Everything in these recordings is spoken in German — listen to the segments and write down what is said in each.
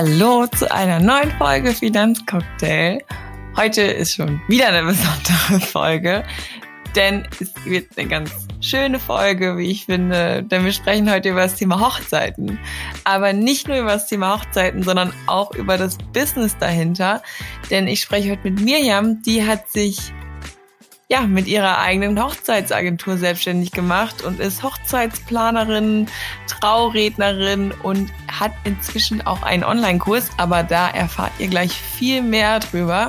Hallo zu einer neuen Folge Finanzcocktail. Heute ist schon wieder eine besondere Folge, denn es wird eine ganz schöne Folge, wie ich finde, denn wir sprechen heute über das Thema Hochzeiten. Aber nicht nur über das Thema Hochzeiten, sondern auch über das Business dahinter, denn ich spreche heute mit Mirjam, die hat sich ja, mit ihrer eigenen Hochzeitsagentur selbstständig gemacht und ist Hochzeitsplanerin, Traurednerin und hat inzwischen auch einen Online-Kurs, aber da erfahrt ihr gleich viel mehr drüber.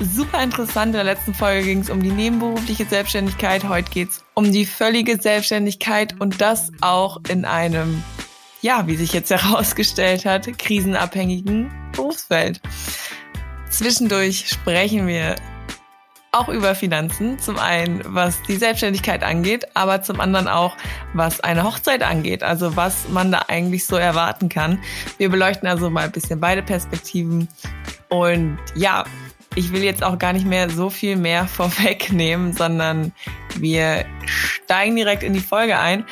Super interessant. In der letzten Folge ging es um die nebenberufliche Selbstständigkeit. Heute geht es um die völlige Selbstständigkeit und das auch in einem, ja, wie sich jetzt herausgestellt hat, krisenabhängigen Berufsfeld. Zwischendurch sprechen wir auch über Finanzen. Zum einen, was die Selbstständigkeit angeht, aber zum anderen auch, was eine Hochzeit angeht. Also was man da eigentlich so erwarten kann. Wir beleuchten also mal ein bisschen beide Perspektiven. Und ja, ich will jetzt auch gar nicht mehr so viel mehr vorwegnehmen, sondern wir steigen direkt in die Folge ein.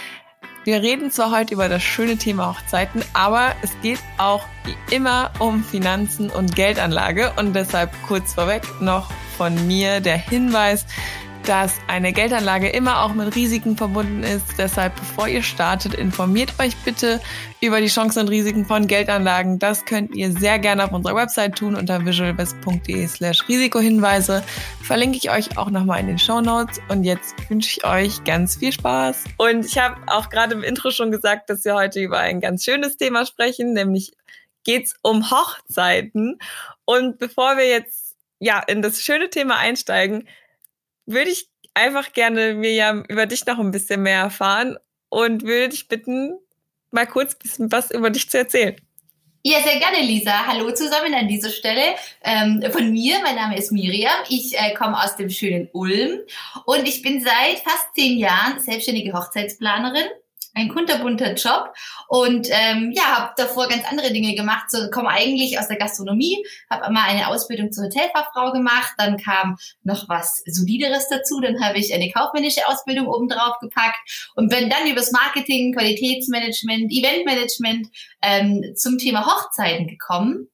Wir reden zwar heute über das schöne Thema Hochzeiten, aber es geht auch wie immer um Finanzen und Geldanlage und deshalb kurz vorweg noch von mir der Hinweis, dass eine Geldanlage immer auch mit Risiken verbunden ist. Deshalb, bevor ihr startet, informiert euch bitte über die Chancen und Risiken von Geldanlagen. Das könnt ihr sehr gerne auf unserer Website tun unter visualvest.de slash Risikohinweise. Verlinke ich euch auch nochmal in den Show Notes. Und jetzt wünsche ich euch ganz viel Spaß. Und ich habe auch gerade im Intro schon gesagt, dass wir heute über ein ganz schönes Thema sprechen, nämlich geht's um Hochzeiten. Und bevor wir jetzt ja, in das schöne Thema einsteigen, würde ich einfach gerne, Mirjam, über dich noch ein bisschen mehr erfahren und würde dich bitten, mal kurz ein bisschen was über dich zu erzählen. Ja, sehr gerne, Lisa. Hallo zusammen an dieser Stelle. Ähm, von mir, mein Name ist Miriam. Ich äh, komme aus dem schönen Ulm und ich bin seit fast zehn Jahren selbstständige Hochzeitsplanerin ein kunterbunter Job und ähm, ja, habe davor ganz andere Dinge gemacht. So komme eigentlich aus der Gastronomie, habe einmal eine Ausbildung zur Hotelfachfrau gemacht, dann kam noch was solideres dazu, dann habe ich eine kaufmännische Ausbildung obendrauf gepackt und bin dann übers Marketing, Qualitätsmanagement, Eventmanagement ähm, zum Thema Hochzeiten gekommen.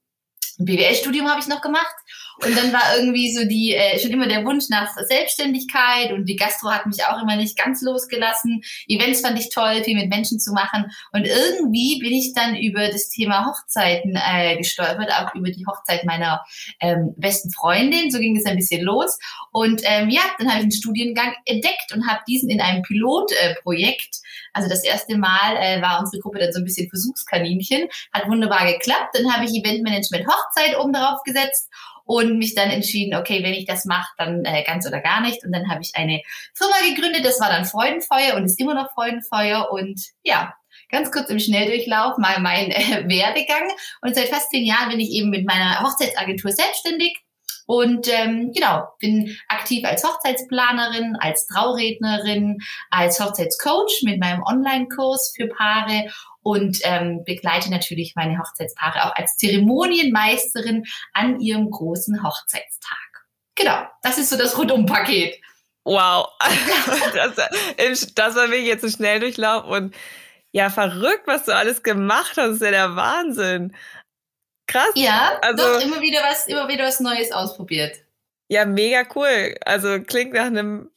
Ein BWL-Studium habe ich noch gemacht und dann war irgendwie so die äh, schon immer der Wunsch nach Selbstständigkeit und die Gastro hat mich auch immer nicht ganz losgelassen. Events fand ich toll, viel mit Menschen zu machen und irgendwie bin ich dann über das Thema Hochzeiten äh, gestolpert, auch über die Hochzeit meiner ähm, besten Freundin. So ging es ein bisschen los und ähm, ja, dann habe ich einen Studiengang entdeckt und habe diesen in einem Pilotprojekt äh, also das erste Mal äh, war unsere Gruppe dann so ein bisschen Versuchskaninchen, hat wunderbar geklappt. Dann habe ich Eventmanagement Hochzeit oben drauf gesetzt und mich dann entschieden, okay, wenn ich das mache, dann äh, ganz oder gar nicht. Und dann habe ich eine Firma gegründet, das war dann Freudenfeuer und ist immer noch Freudenfeuer. Und ja, ganz kurz im Schnelldurchlauf mal mein äh, Werdegang. Und seit fast zehn Jahren bin ich eben mit meiner Hochzeitsagentur selbstständig. Und ähm, genau, bin aktiv als Hochzeitsplanerin, als Traurednerin, als Hochzeitscoach mit meinem Online-Kurs für Paare und ähm, begleite natürlich meine Hochzeitspaare auch als Zeremonienmeisterin an ihrem großen Hochzeitstag. Genau, das ist so das Rundumpaket. Wow, das, das war wirklich jetzt ein Schnelldurchlauf und ja, verrückt, was du alles gemacht hast, das ist ja der Wahnsinn. Krass. Ja, also doch immer wieder was, immer wieder was Neues ausprobiert. Ja, mega cool. Also klingt nach einem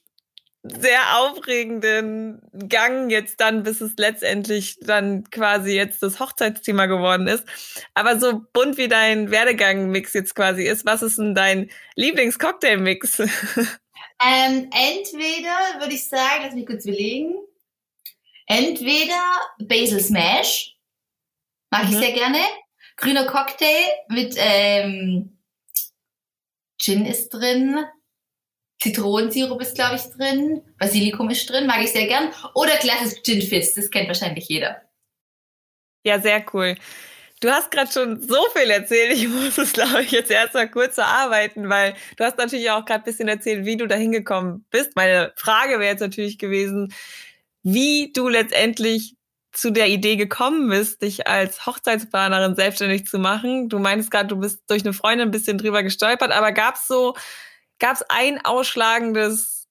sehr aufregenden Gang jetzt dann, bis es letztendlich dann quasi jetzt das Hochzeitsthema geworden ist. Aber so bunt wie dein Werdegang-Mix jetzt quasi ist, was ist denn dein Lieblingscocktail-Mix? Ähm, entweder würde ich sagen, lass mich kurz überlegen. Entweder Basil Smash, mag mhm. ich sehr gerne. Grüner Cocktail mit ähm, Gin ist drin, Zitronensirup ist, glaube ich, drin. Basilikum ist drin, mag ich sehr gern. Oder klassisches Gin Fizz, das kennt wahrscheinlich jeder. Ja, sehr cool. Du hast gerade schon so viel erzählt. Ich muss es, glaube ich, jetzt erstmal kurz erarbeiten, weil du hast natürlich auch gerade ein bisschen erzählt, wie du da hingekommen bist. Meine Frage wäre jetzt natürlich gewesen, wie du letztendlich zu der Idee gekommen bist, dich als Hochzeitsplanerin selbstständig zu machen. Du meinst gerade, du bist durch eine Freundin ein bisschen drüber gestolpert, aber gab es so Gab es ein ausschlagendes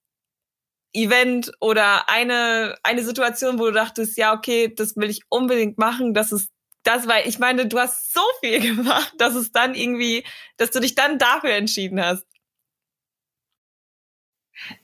Event oder eine, eine Situation, wo du dachtest, ja, okay, das will ich unbedingt machen, das ist das, weil ich meine, du hast so viel gemacht, dass es dann irgendwie, dass du dich dann dafür entschieden hast.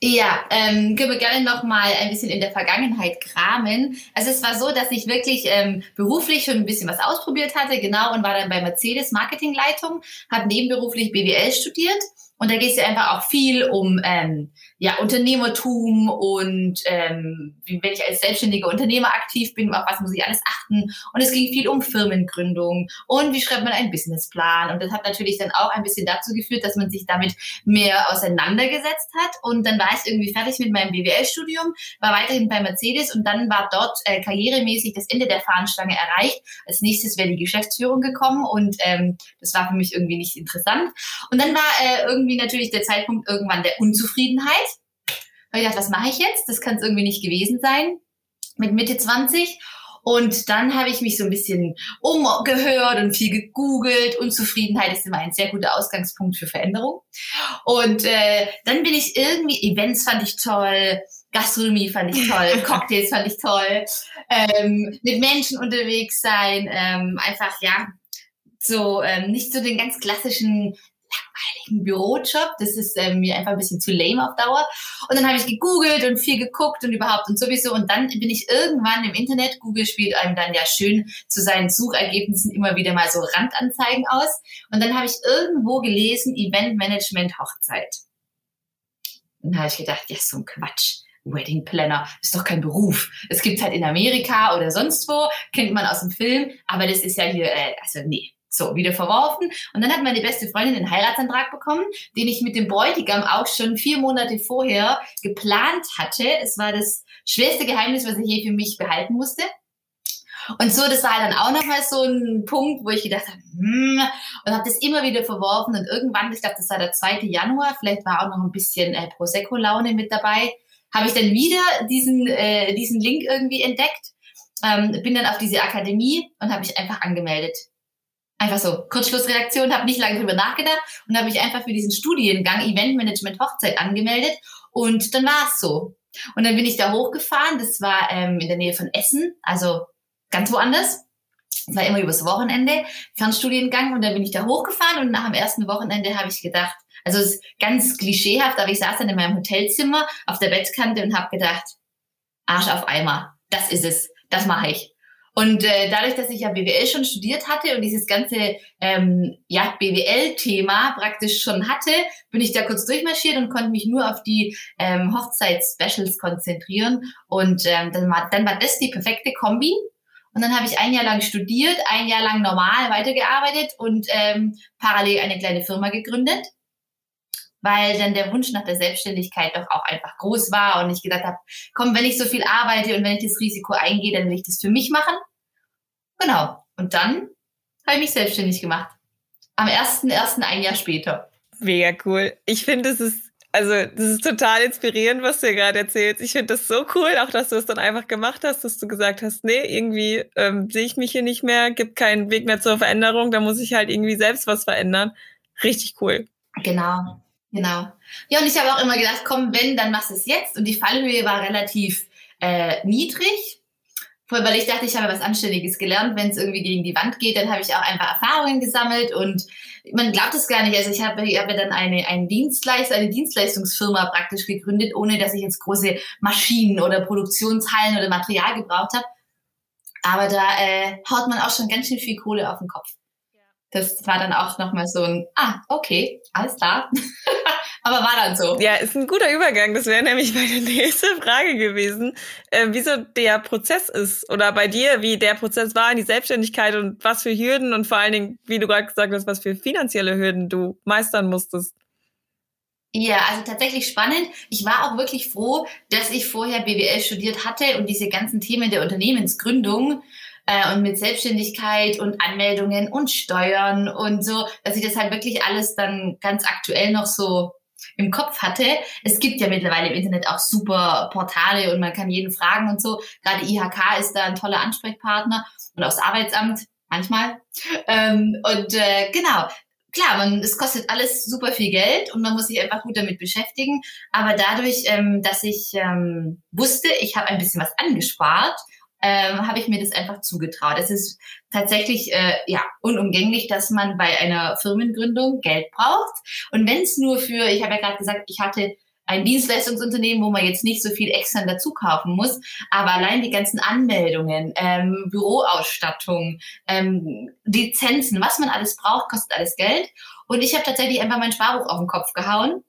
Ja, ähm, können wir gerne noch mal ein bisschen in der Vergangenheit kramen. Also es war so, dass ich wirklich ähm, beruflich schon ein bisschen was ausprobiert hatte, genau, und war dann bei Mercedes Marketingleitung, habe nebenberuflich BWL studiert und da geht es ja einfach auch viel um ähm, ja, Unternehmertum und ähm, wenn ich als selbstständiger Unternehmer aktiv bin, auf was muss ich alles achten. Und es ging viel um Firmengründung und wie schreibt man einen Businessplan. Und das hat natürlich dann auch ein bisschen dazu geführt, dass man sich damit mehr auseinandergesetzt hat. Und dann war ich irgendwie fertig mit meinem BWL-Studium, war weiterhin bei Mercedes und dann war dort äh, karrieremäßig das Ende der Fahnenstange erreicht. Als nächstes wäre die Geschäftsführung gekommen und ähm, das war für mich irgendwie nicht interessant. Und dann war äh, irgendwie natürlich der Zeitpunkt irgendwann der Unzufriedenheit habe ich gedacht, was mache ich jetzt? Das kann es irgendwie nicht gewesen sein. Mit Mitte 20. Und dann habe ich mich so ein bisschen umgehört und viel gegoogelt. Unzufriedenheit ist immer ein sehr guter Ausgangspunkt für Veränderung. Und äh, dann bin ich irgendwie, Events fand ich toll, Gastronomie fand ich toll, Cocktails fand ich toll, ähm, mit Menschen unterwegs sein, ähm, einfach ja, so ähm, nicht so den ganz klassischen langweiligen Bürojob. Das ist ähm, mir einfach ein bisschen zu lame auf Dauer. Und dann habe ich gegoogelt und viel geguckt und überhaupt und sowieso. Und dann bin ich irgendwann im Internet, Google spielt einem dann ja schön zu seinen Suchergebnissen immer wieder mal so Randanzeigen aus. Und dann habe ich irgendwo gelesen, Eventmanagement Hochzeit. Und dann habe ich gedacht, ja, so ein Quatsch. Wedding Planner ist doch kein Beruf. Es gibt halt in Amerika oder sonst wo, kennt man aus dem Film, aber das ist ja hier, äh, also nee, so, wieder verworfen. Und dann hat meine beste Freundin einen Heiratsantrag bekommen, den ich mit dem Bräutigam auch schon vier Monate vorher geplant hatte. Es war das schwerste Geheimnis, was ich je für mich behalten musste. Und so, das war dann auch nochmal so ein Punkt, wo ich gedacht habe, hm, und habe das immer wieder verworfen. Und irgendwann, ich glaube, das war der 2. Januar, vielleicht war auch noch ein bisschen äh, Prosecco-Laune mit dabei, habe ich dann wieder diesen, äh, diesen Link irgendwie entdeckt. Ähm, bin dann auf diese Akademie und habe mich einfach angemeldet. Einfach so, Kurzschlussreaktion, habe nicht lange drüber nachgedacht und habe mich einfach für diesen Studiengang Eventmanagement Hochzeit angemeldet und dann war es so. Und dann bin ich da hochgefahren, das war ähm, in der Nähe von Essen, also ganz woanders. Das war immer übers Wochenende, Fernstudiengang und dann bin ich da hochgefahren und nach dem ersten Wochenende habe ich gedacht, also es ist ganz klischeehaft, aber ich saß dann in meinem Hotelzimmer auf der Bettkante und habe gedacht, Arsch auf Eimer, das ist es, das mache ich. Und äh, dadurch, dass ich ja BWL schon studiert hatte und dieses ganze ähm, ja, BWL-Thema praktisch schon hatte, bin ich da kurz durchmarschiert und konnte mich nur auf die ähm, Hochzeits-Specials konzentrieren. Und ähm, dann, war, dann war das die perfekte Kombi. Und dann habe ich ein Jahr lang studiert, ein Jahr lang normal weitergearbeitet und ähm, parallel eine kleine Firma gegründet weil dann der Wunsch nach der Selbstständigkeit doch auch einfach groß war und ich gedacht habe, komm, wenn ich so viel arbeite und wenn ich das Risiko eingehe, dann will ich das für mich machen. Genau. Und dann habe ich mich selbstständig gemacht. Am 1.1. ein Jahr später. Mega cool. Ich finde, es ist, also, das ist total inspirierend, was du gerade erzählst. Ich finde das so cool, auch dass du es dann einfach gemacht hast, dass du gesagt hast, nee, irgendwie ähm, sehe ich mich hier nicht mehr, gibt keinen Weg mehr zur Veränderung, da muss ich halt irgendwie selbst was verändern. Richtig cool. Genau. Genau. Ja, und ich habe auch immer gedacht, komm, wenn, dann machst du es jetzt. Und die Fallhöhe war relativ äh, niedrig. Weil ich dachte, ich habe was Anständiges gelernt. Wenn es irgendwie gegen die Wand geht, dann habe ich auch einfach Erfahrungen gesammelt und man glaubt es gar nicht. Also ich habe, ich habe dann eine, einen Dienstleister, eine Dienstleistungsfirma praktisch gegründet, ohne dass ich jetzt große Maschinen oder Produktionshallen oder Material gebraucht habe. Aber da äh, haut man auch schon ganz schön viel Kohle auf den Kopf das war dann auch nochmal so ein, ah, okay, alles klar. Aber war dann so. Ja, ist ein guter Übergang. Das wäre nämlich meine nächste Frage gewesen, äh, wieso der Prozess ist oder bei dir, wie der Prozess war in die Selbstständigkeit und was für Hürden und vor allen Dingen, wie du gerade gesagt hast, was für finanzielle Hürden du meistern musstest. Ja, also tatsächlich spannend. Ich war auch wirklich froh, dass ich vorher BWL studiert hatte und diese ganzen Themen der Unternehmensgründung äh, und mit Selbstständigkeit und Anmeldungen und Steuern und so, dass ich das halt wirklich alles dann ganz aktuell noch so im Kopf hatte. Es gibt ja mittlerweile im Internet auch super Portale und man kann jeden fragen und so. Gerade IHK ist da ein toller Ansprechpartner und auch das Arbeitsamt manchmal. Ähm, und äh, genau, klar, man, es kostet alles super viel Geld und man muss sich einfach gut damit beschäftigen. Aber dadurch, ähm, dass ich ähm, wusste, ich habe ein bisschen was angespart, ähm, habe ich mir das einfach zugetraut. Es ist tatsächlich äh, ja unumgänglich, dass man bei einer Firmengründung Geld braucht. Und wenn es nur für, ich habe ja gerade gesagt, ich hatte ein Dienstleistungsunternehmen, wo man jetzt nicht so viel extern dazu kaufen muss, aber allein die ganzen Anmeldungen, ähm, Büroausstattung, ähm, Lizenzen, was man alles braucht, kostet alles Geld. Und ich habe tatsächlich einfach mein Sparbuch auf den Kopf gehauen.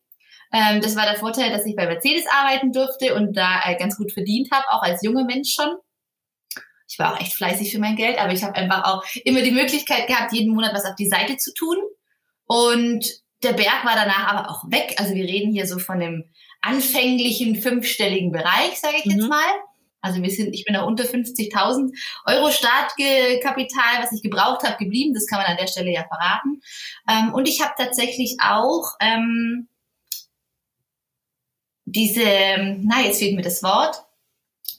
Ähm, das war der Vorteil, dass ich bei Mercedes arbeiten durfte und da äh, ganz gut verdient habe, auch als junger Mensch schon. Ich war auch echt fleißig für mein Geld, aber ich habe einfach auch immer die Möglichkeit gehabt, jeden Monat was auf die Seite zu tun. Und der Berg war danach aber auch weg. Also wir reden hier so von dem anfänglichen fünfstelligen Bereich, sage ich mhm. jetzt mal. Also wir sind, ich bin da unter 50.000 Euro Startkapital, was ich gebraucht habe, geblieben. Das kann man an der Stelle ja verraten. Ähm, und ich habe tatsächlich auch ähm, diese, na jetzt fehlt mir das Wort,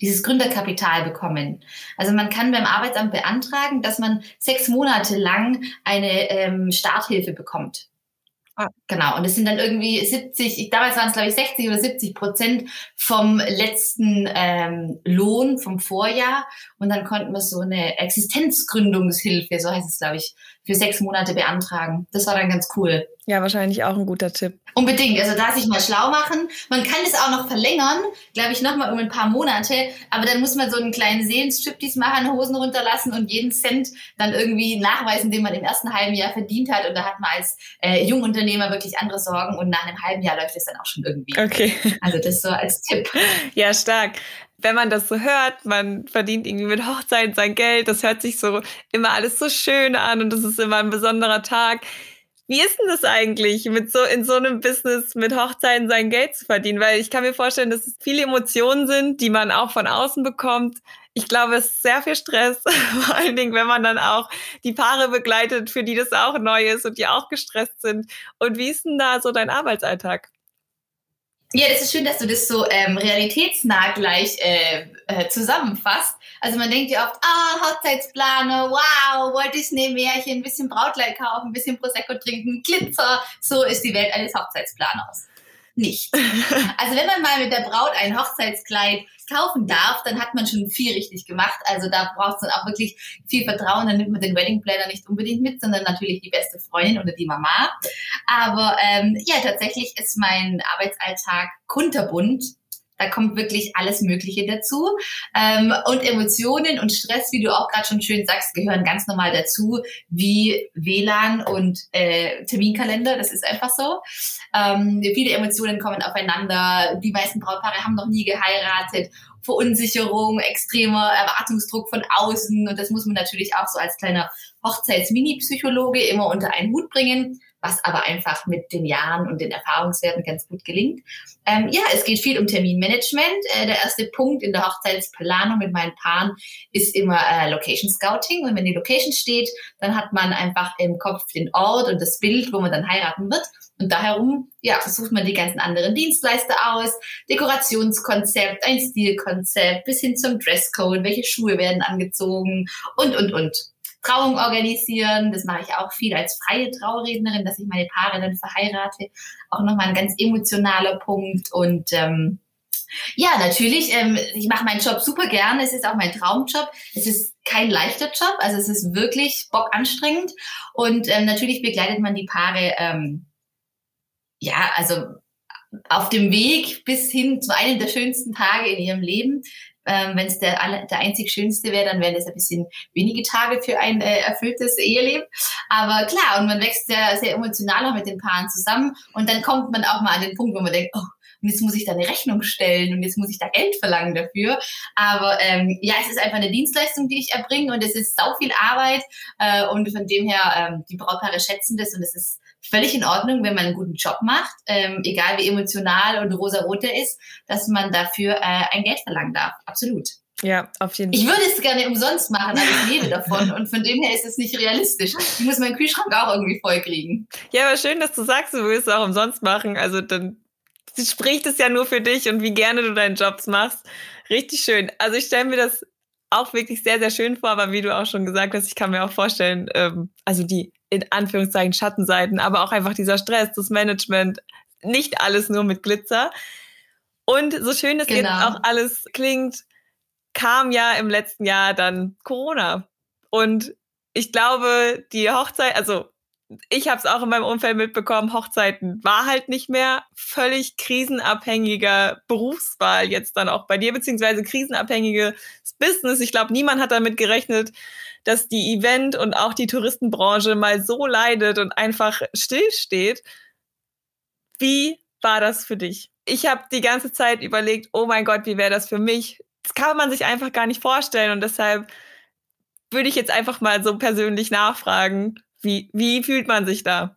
dieses Gründerkapital bekommen. Also man kann beim Arbeitsamt beantragen, dass man sechs Monate lang eine ähm, Starthilfe bekommt. Ah. Genau, und es sind dann irgendwie 70, damals waren es glaube ich 60 oder 70 Prozent vom letzten ähm, Lohn vom Vorjahr. Und dann konnten wir so eine Existenzgründungshilfe, so heißt es glaube ich, für sechs Monate beantragen. Das war dann ganz cool. Ja, wahrscheinlich auch ein guter Tipp. Unbedingt. Also da sich mal schlau machen. Man kann es auch noch verlängern, glaube ich, nochmal um ein paar Monate. Aber dann muss man so einen kleinen Seelenstriptease machen, Hosen runterlassen und jeden Cent dann irgendwie nachweisen, den man im ersten halben Jahr verdient hat. Und da hat man als äh, Jungunternehmer wirklich andere Sorgen. Und nach einem halben Jahr läuft es dann auch schon irgendwie. Okay. Also das so als Tipp. Ja, stark wenn man das so hört, man verdient irgendwie mit Hochzeit sein Geld, das hört sich so immer alles so schön an und das ist immer ein besonderer Tag. Wie ist denn das eigentlich, mit so in so einem Business mit Hochzeiten sein Geld zu verdienen? Weil ich kann mir vorstellen, dass es viele Emotionen sind, die man auch von außen bekommt. Ich glaube, es ist sehr viel Stress, vor allen Dingen, wenn man dann auch die Paare begleitet, für die das auch neu ist und die auch gestresst sind. Und wie ist denn da so dein Arbeitsalltag? Ja, das ist schön, dass du das so ähm, realitätsnah gleich äh, äh, zusammenfasst. Also man denkt ja oft, ah, Hochzeitsplaner, wow, Walt Disney Märchen, ein bisschen Brautkleid kaufen, ein bisschen Prosecco trinken, Glitzer. So ist die Welt eines Hochzeitsplaners nicht. Also wenn man mal mit der Braut ein Hochzeitskleid kaufen darf, dann hat man schon viel richtig gemacht. Also da braucht es dann auch wirklich viel Vertrauen. Dann nimmt man den Wedding Planner nicht unbedingt mit, sondern natürlich die beste Freundin oder die Mama. Aber ähm, ja, tatsächlich ist mein Arbeitsalltag kunterbunt. Da kommt wirklich alles Mögliche dazu. Ähm, und Emotionen und Stress, wie du auch gerade schon schön sagst, gehören ganz normal dazu, wie WLAN und äh, Terminkalender. Das ist einfach so. Ähm, viele Emotionen kommen aufeinander. Die meisten Brautpaare haben noch nie geheiratet. Verunsicherung, extremer Erwartungsdruck von außen. Und das muss man natürlich auch so als kleiner Hochzeits-Mini-Psychologe immer unter einen Hut bringen was aber einfach mit den Jahren und den Erfahrungswerten ganz gut gelingt. Ähm, ja, es geht viel um Terminmanagement. Äh, der erste Punkt in der Hochzeitsplanung mit meinen Paaren ist immer äh, Location Scouting. Und wenn die Location steht, dann hat man einfach im Kopf den Ort und das Bild, wo man dann heiraten wird. Und da ja, versucht man die ganzen anderen Dienstleister aus, Dekorationskonzept, ein Stilkonzept, bis hin zum Dresscode, welche Schuhe werden angezogen und, und, und. Trauung organisieren. Das mache ich auch viel als freie Traurednerin, dass ich meine Paare dann verheirate. Auch nochmal ein ganz emotionaler Punkt. Und ähm, ja, natürlich, ähm, ich mache meinen Job super gerne. Es ist auch mein Traumjob. Es ist kein leichter Job, also es ist wirklich bockanstrengend. Und ähm, natürlich begleitet man die Paare, ähm, ja, also auf dem Weg bis hin zu einem der schönsten Tage in ihrem Leben. Ähm, Wenn es der, der einzig schönste wäre, dann wären es ein bisschen wenige Tage für ein äh, erfülltes Eheleben. Aber klar, und man wächst sehr, sehr emotional auch mit den Paaren zusammen. Und dann kommt man auch mal an den Punkt, wo man denkt, oh, und jetzt muss ich da eine Rechnung stellen und jetzt muss ich da Geld verlangen dafür. Aber ähm, ja, es ist einfach eine Dienstleistung, die ich erbringe und es ist sau viel Arbeit äh, und von dem her, ähm, die Brautpaare schätzen das und es ist völlig in Ordnung, wenn man einen guten Job macht, ähm, egal wie emotional und rosa-rot er ist, dass man dafür äh, ein Geld verlangen darf. Absolut. Ja, auf jeden Fall. Ich würde es gerne umsonst machen, aber ich lebe davon und von dem her ist es nicht realistisch. Ich muss meinen Kühlschrank auch irgendwie voll kriegen. Ja, aber schön, dass du sagst, du willst es auch umsonst machen. Also dann spricht es ja nur für dich und wie gerne du deinen Jobs machst. Richtig schön. Also ich stelle mir das auch wirklich sehr, sehr schön vor, aber wie du auch schon gesagt hast, ich kann mir auch vorstellen, ähm, also die in Anführungszeichen Schattenseiten, aber auch einfach dieser Stress, das Management, nicht alles nur mit Glitzer. Und so schön es genau. jetzt auch alles klingt, kam ja im letzten Jahr dann Corona. Und ich glaube, die Hochzeit, also ich habe es auch in meinem Umfeld mitbekommen, Hochzeiten war halt nicht mehr völlig krisenabhängiger Berufswahl jetzt dann auch bei dir, beziehungsweise krisenabhängiges Business. Ich glaube, niemand hat damit gerechnet, dass die Event- und auch die Touristenbranche mal so leidet und einfach stillsteht. Wie war das für dich? Ich habe die ganze Zeit überlegt, oh mein Gott, wie wäre das für mich? Das kann man sich einfach gar nicht vorstellen und deshalb würde ich jetzt einfach mal so persönlich nachfragen, wie, wie fühlt man sich da?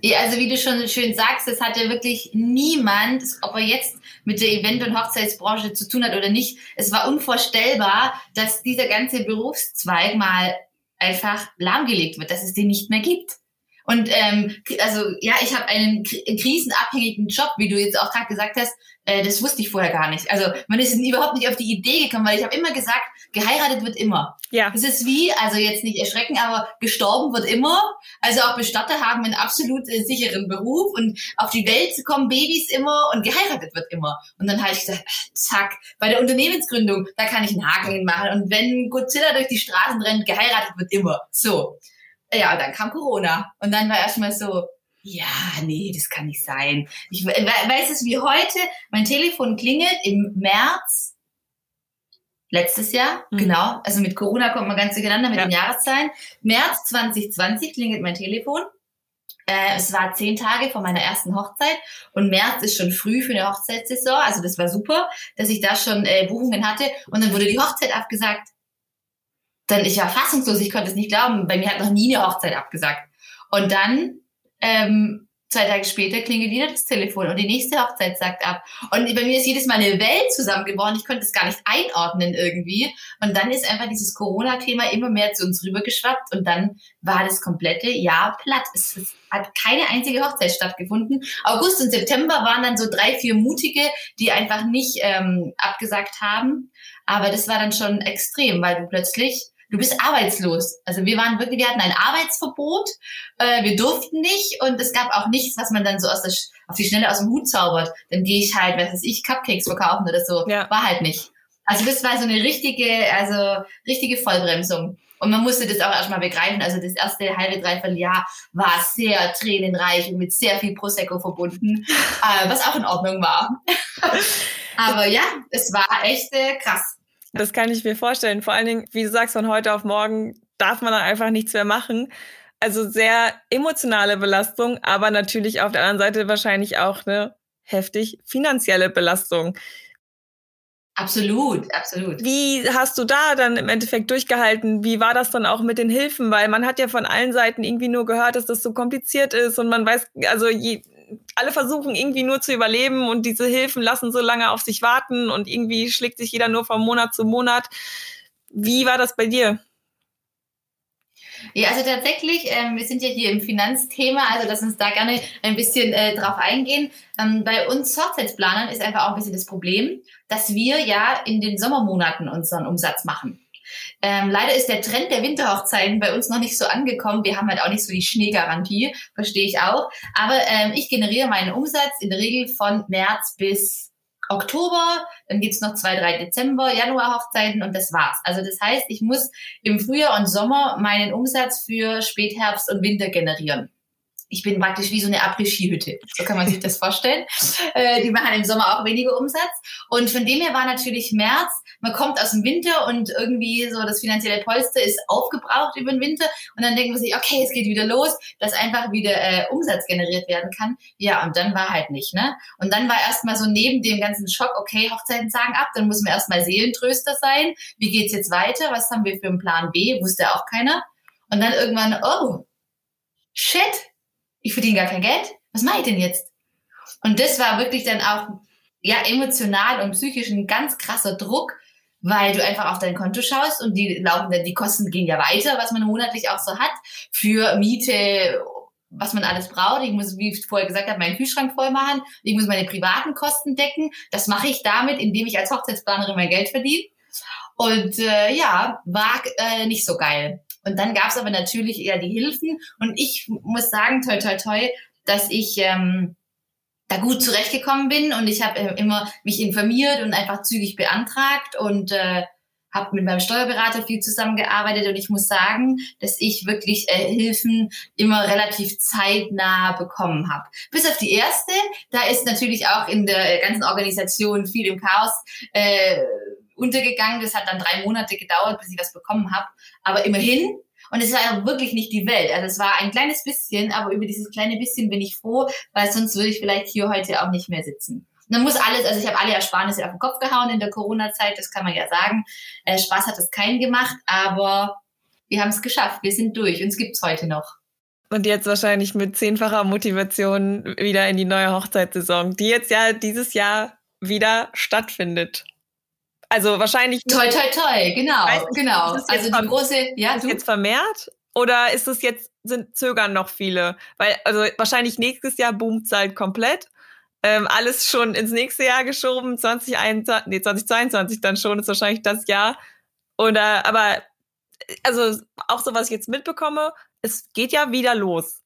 Ja, also wie du schon schön sagst, es hat ja wirklich niemand, ob er jetzt mit der Event- und Hochzeitsbranche zu tun hat oder nicht, es war unvorstellbar, dass dieser ganze Berufszweig mal einfach lahmgelegt wird, dass es den nicht mehr gibt. Und ähm, also ja, ich habe einen krisenabhängigen Job, wie du jetzt auch gerade gesagt hast. Äh, das wusste ich vorher gar nicht. Also man ist überhaupt nicht auf die Idee gekommen, weil ich habe immer gesagt, geheiratet wird immer. Ja. Es ist wie, also jetzt nicht erschrecken, aber gestorben wird immer. Also auch Bestatter haben einen absolut äh, sicheren Beruf und auf die Welt kommen Babys immer und geheiratet wird immer. Und dann habe ich gesagt, ach, zack, bei der Unternehmensgründung, da kann ich einen Haken machen. Und wenn Godzilla durch die Straßen rennt, geheiratet wird immer. So ja, dann kam Corona. Und dann war erstmal so, ja, nee, das kann nicht sein. Ich weiß es wie heute, mein Telefon klingelt im März letztes Jahr, mhm. genau. Also mit Corona kommt man ganz durcheinander mit ja. den Jahreszahlen. März 2020 klingelt mein Telefon. Äh, es war zehn Tage vor meiner ersten Hochzeit und März ist schon früh für eine Hochzeitssaison. Also das war super, dass ich da schon äh, Buchungen hatte. Und dann wurde die Hochzeit abgesagt dann ich war fassungslos, ich konnte es nicht glauben. Bei mir hat noch nie eine Hochzeit abgesagt. Und dann ähm, zwei Tage später klingelt wieder das Telefon und die nächste Hochzeit sagt ab. Und bei mir ist jedes Mal eine Welt zusammengebrochen. Ich konnte es gar nicht einordnen irgendwie. Und dann ist einfach dieses Corona-Thema immer mehr zu uns rübergeschwappt und dann war das komplette Jahr platt. Es, hat keine einzige Hochzeit stattgefunden. August und September waren dann so drei, vier mutige, die einfach nicht ähm, abgesagt haben. Aber das war dann schon extrem, weil du plötzlich du bist arbeitslos. Also wir waren wirklich, wir hatten ein Arbeitsverbot, äh, wir durften nicht und es gab auch nichts, was man dann so aus der, auf die Schnelle aus dem Hut zaubert. Dann gehe ich halt, was weiß ich, Cupcakes verkaufen oder so. Ja. War halt nicht. Also das war so eine richtige, also richtige Vollbremsung. Und man musste das auch erstmal begreifen. Also das erste halbe, dreiviertel Jahr war sehr tränenreich und mit sehr viel Prosecco verbunden, äh, was auch in Ordnung war. Aber ja, es war echt äh, krass. Das kann ich mir vorstellen. Vor allen Dingen, wie du sagst, von heute auf morgen darf man dann einfach nichts mehr machen. Also sehr emotionale Belastung, aber natürlich auf der anderen Seite wahrscheinlich auch eine heftig finanzielle Belastung. Absolut, absolut. Wie hast du da dann im Endeffekt durchgehalten? Wie war das dann auch mit den Hilfen? Weil man hat ja von allen Seiten irgendwie nur gehört, dass das so kompliziert ist und man weiß, also je, alle versuchen irgendwie nur zu überleben und diese Hilfen lassen so lange auf sich warten und irgendwie schlägt sich jeder nur von Monat zu Monat. Wie war das bei dir? Ja, also tatsächlich, ähm, wir sind ja hier im Finanzthema, also lass uns da gerne ein bisschen äh, drauf eingehen. Ähm, bei uns Hochzeitsplanern ist einfach auch ein bisschen das Problem, dass wir ja in den Sommermonaten unseren Umsatz machen. Ähm, leider ist der Trend der Winterhochzeiten bei uns noch nicht so angekommen. Wir haben halt auch nicht so die Schneegarantie, verstehe ich auch. Aber ähm, ich generiere meinen Umsatz in der Regel von März bis Oktober, dann gibt's noch zwei, drei Dezember, Januar Hochzeiten und das war's. Also das heißt, ich muss im Frühjahr und Sommer meinen Umsatz für Spätherbst und Winter generieren ich bin praktisch wie so eine Après-Ski-Hütte. So kann man sich das vorstellen. Äh, die machen im Sommer auch weniger Umsatz. Und von dem her war natürlich März, man kommt aus dem Winter und irgendwie so das finanzielle Polster ist aufgebraucht über den Winter. Und dann denkt man sich, okay, es geht wieder los, dass einfach wieder äh, Umsatz generiert werden kann. Ja, und dann war halt nicht, ne? Und dann war erstmal so neben dem ganzen Schock, okay, Hochzeiten sagen ab, dann muss man erstmal Seelentröster sein. Wie geht's jetzt weiter? Was haben wir für einen Plan B? Wusste auch keiner. Und dann irgendwann, oh, shit, ich verdiene gar kein Geld. Was mache ich denn jetzt? Und das war wirklich dann auch ja emotional und psychisch ein ganz krasser Druck, weil du einfach auf dein Konto schaust und die laufen dann, die Kosten gehen ja weiter, was man monatlich auch so hat, für Miete, was man alles braucht. Ich muss, wie ich vorher gesagt habe, meinen Kühlschrank voll machen. Ich muss meine privaten Kosten decken. Das mache ich damit, indem ich als Hochzeitsplanerin mein Geld verdiene. Und äh, ja, war äh, nicht so geil. Und dann gab es aber natürlich eher die Hilfen. Und ich muss sagen, toi, toi, toi, dass ich ähm, da gut zurechtgekommen bin und ich habe äh, immer mich informiert und einfach zügig beantragt und äh, habe mit meinem Steuerberater viel zusammengearbeitet und ich muss sagen, dass ich wirklich äh, Hilfen immer relativ zeitnah bekommen habe. Bis auf die erste, da ist natürlich auch in der ganzen Organisation viel im Chaos äh, untergegangen. Das hat dann drei Monate gedauert, bis ich was bekommen habe. Aber immerhin und es war wirklich nicht die Welt. Also es war ein kleines bisschen, aber über dieses kleine bisschen bin ich froh, weil sonst würde ich vielleicht hier heute auch nicht mehr sitzen. Dann muss alles, also ich habe alle Ersparnisse auf den Kopf gehauen in der Corona-Zeit, das kann man ja sagen. Äh, Spaß hat es keinen gemacht, aber wir haben es geschafft, wir sind durch, uns gibt's heute noch. Und jetzt wahrscheinlich mit zehnfacher Motivation wieder in die neue Hochzeitssaison, die jetzt ja dieses Jahr wieder stattfindet. Also wahrscheinlich. Toi, toi, toi, genau, nicht, genau. Also die große, ja, ist du. jetzt vermehrt? Oder ist es jetzt, sind, zögern noch viele? Weil, also wahrscheinlich nächstes Jahr boomt es halt komplett. Ähm, alles schon ins nächste Jahr geschoben, 2021, nee, 2022 dann schon, ist wahrscheinlich das Jahr. Oder, aber, also auch so, was ich jetzt mitbekomme, es geht ja wieder los.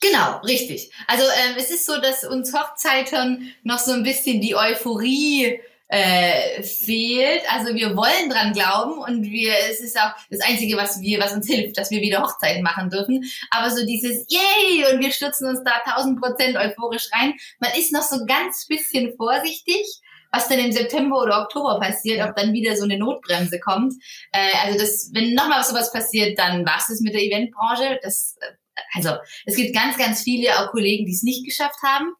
Genau, richtig. Also ähm, es ist so, dass uns Hochzeiten noch so ein bisschen die Euphorie äh, fehlt. Also wir wollen dran glauben und wir, es ist auch das Einzige, was wir, was uns hilft, dass wir wieder Hochzeiten machen dürfen. Aber so dieses Yay und wir stürzen uns da tausend Prozent euphorisch rein. Man ist noch so ganz bisschen vorsichtig was dann im September oder Oktober passiert, ob dann wieder so eine Notbremse kommt. Äh, also das, wenn nochmal sowas passiert, dann war es mit der Eventbranche. Das, äh, also es gibt ganz, ganz viele auch Kollegen, die es nicht geschafft haben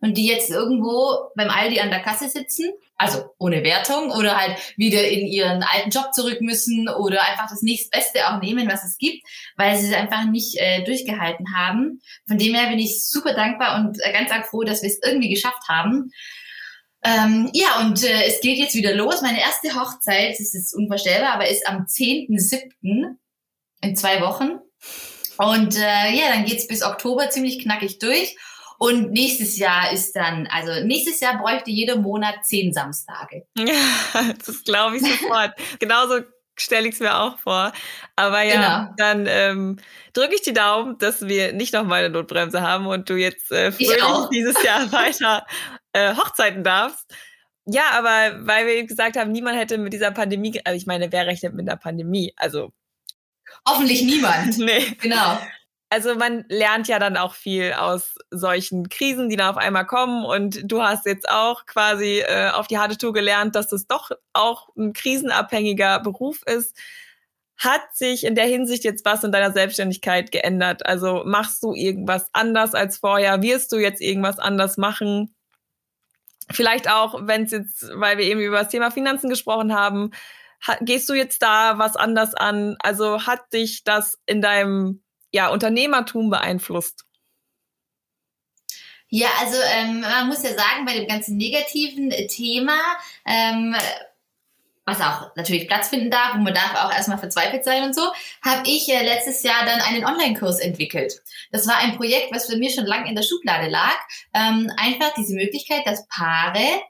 und die jetzt irgendwo beim Aldi an der Kasse sitzen also ohne Wertung oder halt wieder in ihren alten Job zurück müssen oder einfach das nächstbeste auch nehmen, was es gibt, weil sie es einfach nicht äh, durchgehalten haben. Von dem her bin ich super dankbar und äh, ganz arg froh, dass wir es irgendwie geschafft haben. Ähm, ja, und äh, es geht jetzt wieder los. Meine erste Hochzeit, das ist unvorstellbar, aber ist am 10.7. in zwei Wochen. Und äh, ja, dann geht's bis Oktober ziemlich knackig durch. Und nächstes Jahr ist dann, also nächstes Jahr bräuchte jeder Monat zehn Samstage. Ja, das glaube ich sofort. Genauso stelle ich es mir auch vor. Aber ja, genau. dann ähm, drücke ich die Daumen, dass wir nicht nochmal eine Notbremse haben und du jetzt äh, fröhlich dieses Jahr weiter äh, Hochzeiten darfst. Ja, aber weil wir eben gesagt haben, niemand hätte mit dieser Pandemie, also ich meine, wer rechnet mit einer Pandemie? Also Hoffentlich niemand. nee. Genau also man lernt ja dann auch viel aus solchen Krisen, die da auf einmal kommen. Und du hast jetzt auch quasi äh, auf die harte Tour gelernt, dass es doch auch ein krisenabhängiger Beruf ist. Hat sich in der Hinsicht jetzt was in deiner Selbstständigkeit geändert? Also machst du irgendwas anders als vorher? Wirst du jetzt irgendwas anders machen? Vielleicht auch, wenn es jetzt, weil wir eben über das Thema Finanzen gesprochen haben, gehst du jetzt da was anders an? Also hat dich das in deinem ja, Unternehmertum beeinflusst? Ja, also ähm, man muss ja sagen, bei dem ganzen negativen Thema, ähm, was auch natürlich Platz finden darf und man darf auch erstmal verzweifelt sein und so, habe ich äh, letztes Jahr dann einen Online-Kurs entwickelt. Das war ein Projekt, was für mir schon lange in der Schublade lag. Ähm, einfach diese Möglichkeit, dass Paare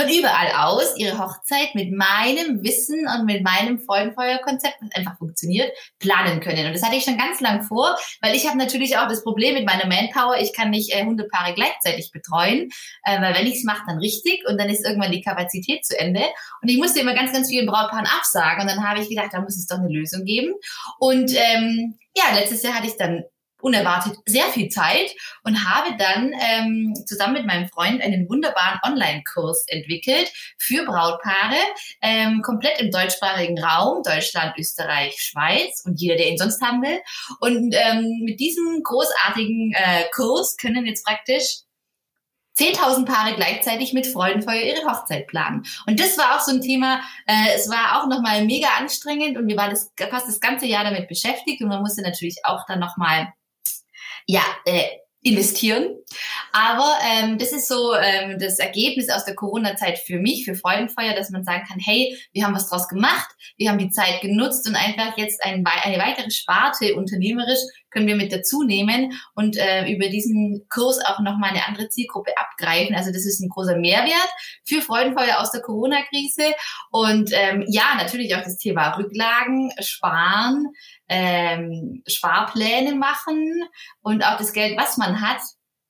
von überall aus ihre Hochzeit mit meinem Wissen und mit meinem Freudenfeuerkonzept, das einfach funktioniert, planen können. Und das hatte ich schon ganz lang vor, weil ich habe natürlich auch das Problem mit meiner Manpower, ich kann nicht äh, Hundepaare gleichzeitig betreuen, äh, weil wenn ich es mache, dann richtig und dann ist irgendwann die Kapazität zu Ende. Und ich musste immer ganz, ganz vielen Brautpaaren absagen und dann habe ich gedacht, da muss es doch eine Lösung geben. Und ähm, ja, letztes Jahr hatte ich dann unerwartet sehr viel Zeit und habe dann ähm, zusammen mit meinem Freund einen wunderbaren Online-Kurs entwickelt für Brautpaare, ähm, komplett im deutschsprachigen Raum, Deutschland, Österreich, Schweiz und jeder, der ihn sonst haben will. Und ähm, mit diesem großartigen äh, Kurs können jetzt praktisch 10.000 Paare gleichzeitig mit Freudenfeuer ihre Hochzeit planen. Und das war auch so ein Thema, äh, es war auch nochmal mega anstrengend und wir waren das, fast das ganze Jahr damit beschäftigt und man musste natürlich auch dann nochmal ja, äh, investieren. Aber ähm, das ist so ähm, das Ergebnis aus der Corona-Zeit für mich, für Freudenfeuer, dass man sagen kann, hey, wir haben was draus gemacht, wir haben die Zeit genutzt und einfach jetzt ein, eine weitere Sparte unternehmerisch können wir mit dazu nehmen und äh, über diesen Kurs auch nochmal eine andere Zielgruppe abgreifen. Also das ist ein großer Mehrwert für Freudenfeuer aus der Corona-Krise. Und ähm, ja, natürlich auch das Thema Rücklagen, Sparen, ähm, Sparpläne machen und auch das Geld, was man hat,